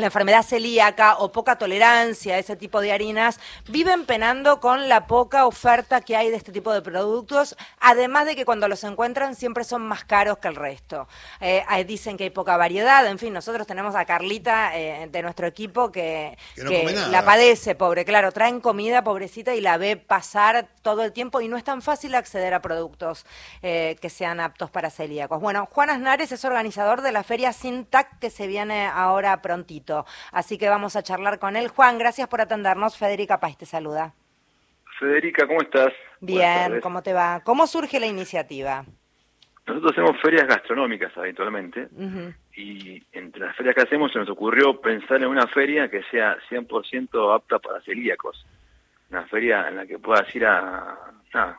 la enfermedad celíaca o poca tolerancia a ese tipo de harinas, viven penando con la poca oferta que hay de este tipo de productos, además de que cuando los encuentran siempre son más caros que el resto. Eh, dicen que hay poca variedad, en fin, nosotros tenemos a Carlita eh, de nuestro equipo que, la padece, pobre, claro, traen comida pobrecita y la ve pasar todo el tiempo y no es tan fácil acceder a productos eh, que sean aptos para celíacos. Bueno, Juan Asnares es organizador de la feria Sintac que se viene ahora prontito. Así que vamos a charlar con él. Juan, gracias por atendernos. Federica Paz te saluda. Federica, ¿cómo estás? Bien, ¿cómo te va? ¿Cómo surge la iniciativa? Nosotros hacemos ferias gastronómicas habitualmente y entre las ferias que hacemos se nos ocurrió pensar en una feria que sea 100% apta para celíacos. Una feria en la que puedas ir a,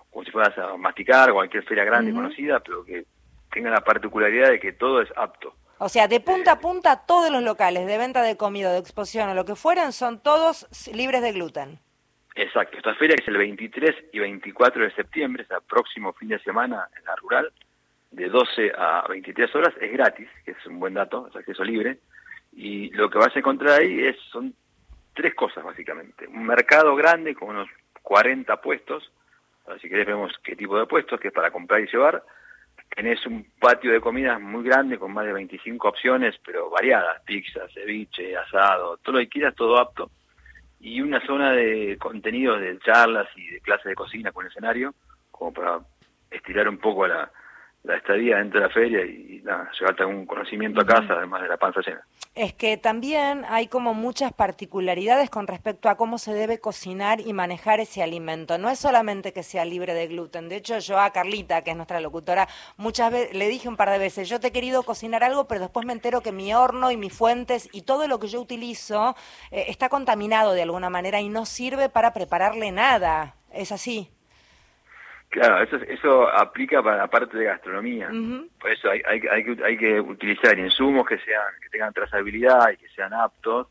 como si fueras a masticar, cualquier feria grande conocida, pero que tenga la particularidad de que todo es apto. O sea, de punta a punta, todos los locales de venta de comida, de exposición o lo que fueran, son todos libres de gluten. Exacto. Esta feria es el 23 y 24 de septiembre, es el próximo fin de semana en la rural, de 12 a 23 horas, es gratis, que es un buen dato, es acceso libre. Y lo que vas a encontrar ahí es, son tres cosas básicamente. Un mercado grande con unos 40 puestos, si querés vemos qué tipo de puestos, que es para comprar y llevar tenés un patio de comidas muy grande con más de 25 opciones, pero variadas, pizza, ceviche, asado, todo lo que quieras, todo apto. Y una zona de contenidos de charlas y de clases de cocina con escenario, como para estirar un poco la, la estadía dentro de la feria y nada, llevarte algún conocimiento a casa, además de la panza llena. Es que también hay como muchas particularidades con respecto a cómo se debe cocinar y manejar ese alimento. No es solamente que sea libre de gluten. De hecho, yo a Carlita, que es nuestra locutora, muchas veces le dije un par de veces, yo te he querido cocinar algo, pero después me entero que mi horno y mis fuentes y todo lo que yo utilizo eh, está contaminado de alguna manera y no sirve para prepararle nada. ¿Es así? Claro, eso, eso aplica para la parte de gastronomía. Por eso hay, hay, hay, que, hay que utilizar insumos que sean que tengan trazabilidad y que sean aptos,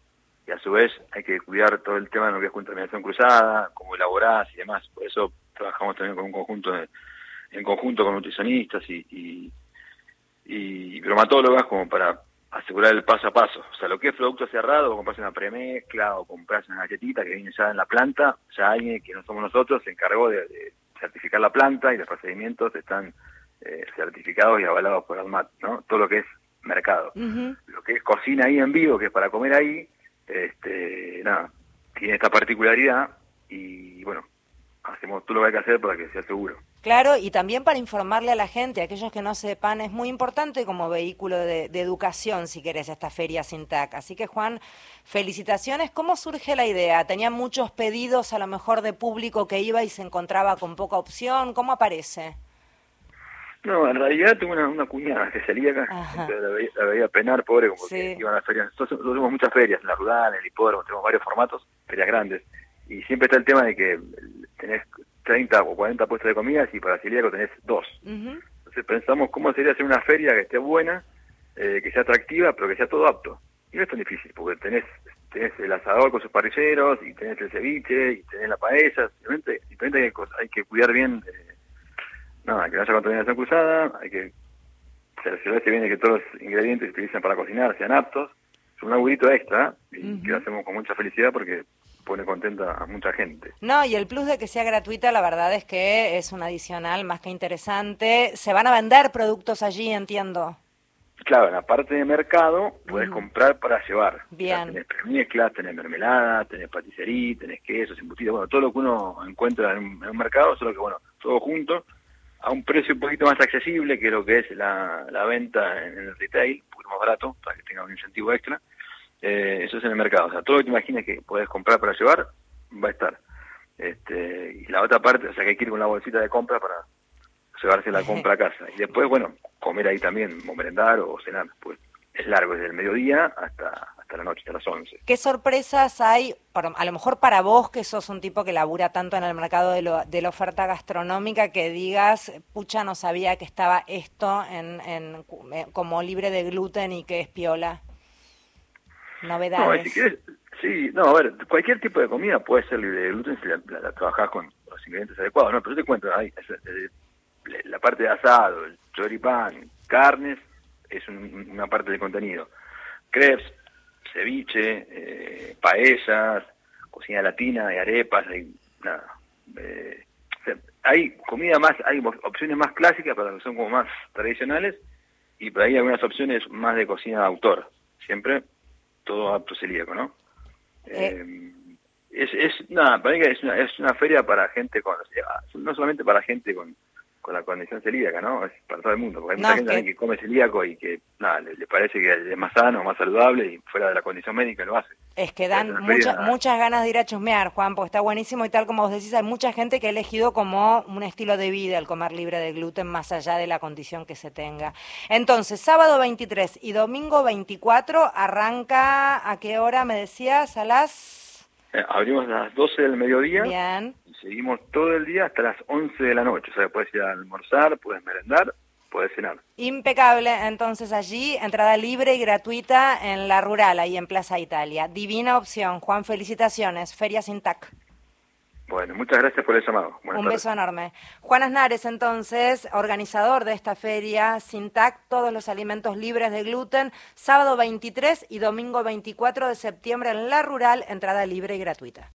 y a su vez hay que cuidar todo el tema de lo que es contaminación cruzada, cómo elaborás y demás. Por eso trabajamos también con un conjunto de, en conjunto con nutricionistas y, y, y bromatólogas como para asegurar el paso a paso. O sea, lo que es producto cerrado, o compras una premezcla o compras una galletita que viene ya en la planta, ya alguien que no somos nosotros se encargó de certificar la planta y los procedimientos están eh, certificados y avalados por ADMAT, ¿no? Todo lo que es mercado. Lo que es cocina ahí en vivo, que es para comer ahí, este, nada, tiene esta particularidad y bueno, hacemos todo lo que hay que hacer para que sea seguro. Claro, y también para informarle a la gente, a aquellos que no sepan, es muy importante como vehículo de, educación, si querés, esta feria SINTAC. Así que, Juan, felicitaciones. ¿Cómo surge la idea? ¿Tenía muchos pedidos a lo mejor de público que iba y se encontraba con poca opción? ¿Cómo aparece? No, en realidad tengo una, cuñada que salía acá, la veía, penar, pobre, como que iban a las ferias. Nosotros, tenemos muchas ferias, en la rural, en el hipódromo, tenemos varios formatos, ferias grandes. Y siempre está el tema de que tenés 30 o 40 puestos de comidas y para celíaco tenés dos. Entonces pensamos cómo sería hacer una feria que esté buena, eh, que sea atractiva, pero que sea todo apto. Y no es tan difícil, porque tenés, tenés el asador con sus parrilleros, y tenés el ceviche, y tenés la paella, simplemente, simplemente hay, que, hay que cuidar bien, eh, nada, que no haya contaminación cruzada, hay que cerciorarse bien de que todos los ingredientes que utilizan para cocinar sean aptos. Es un agudito extra, y que lo hacemos con mucha felicidad porque pone contenta a mucha gente. No, y el plus de que sea gratuita, la verdad es que es un adicional más que interesante. Se van a vender productos allí, entiendo. Claro, en la parte de mercado puedes comprar para llevar. Bien. tenés mezclas, tenés mermelada, tenés paticería, tenés quesos, embutidos, bueno, todo lo que uno encuentra en un, mercado, solo que, bueno, todo junto, a un precio un poquito más accesible que lo que es la, la venta en el retail, un poquito más barato, para que tenga un incentivo extra. Eh, eso es en el mercado. O sea, todo lo que te imagines que puedes comprar para llevar, va a estar. Este, y la otra parte, o sea, que hay que ir con la bolsita de compra para llevarse la compra a casa. Y después, bueno, comer ahí también, o merendar o cenar. Pues es largo, desde el mediodía hasta, hasta la noche, hasta las 11. ¿Qué sorpresas hay, a lo mejor para vos, que sos un tipo que labura tanto en el mercado de, lo, de la oferta gastronómica, que digas, pucha, no sabía que estaba esto en, en, eh, como libre de gluten y que es piola? Novedades. No, si sí, no, a ver, cualquier tipo de comida puede ser libre de gluten si la, trabajás con los ingredientes adecuados, ¿no? Pero yo te cuento, ahí, la parte de asado, el choripán, carnes, es una parte del contenido. Crepes, ceviche, eh, paellas, cocina latina, y arepas, hay nada. Eh, hay comida más, hay opciones más clásicas para que son como más tradicionales y por ahí algunas opciones más de cocina de autor. Siempre todo apto celíaco, ¿no? Eh. eh es, es, nada, para mí es una, es una feria para gente con, no solamente para gente con, con la condición celíaca, ¿no? Es para todo el mundo, porque hay mucha gente que... come celíaco y que nada, le, parece que es más sano, más saludable y fuera de la condición médica lo hace. Es que dan muchas muchas ganas de ir a chusmear, Juan, porque está buenísimo y tal como vos decís, hay mucha gente que ha elegido como un estilo de vida el comer libre de gluten más allá de la condición que se tenga. Entonces, sábado 23 y domingo 24 arranca, ¿a qué hora me decías? A las... Eh, abrimos a las 12 del mediodía. Y seguimos todo el día hasta las 11 de la noche. O sea, puedes ir a almorzar, puedes merendar, puedes cenar. Impecable. Entonces allí, entrada libre y gratuita en la rural, ahí en Plaza Italia. Divina opción. Juan, felicitaciones. Feria Sintac. Bueno, muchas gracias por el llamado. Un beso enorme. Juan Aznares, entonces, organizador de esta feria Sintac, todos los alimentos libres de gluten, sábado 23 y domingo 24 de septiembre en La Rural, entrada libre y gratuita.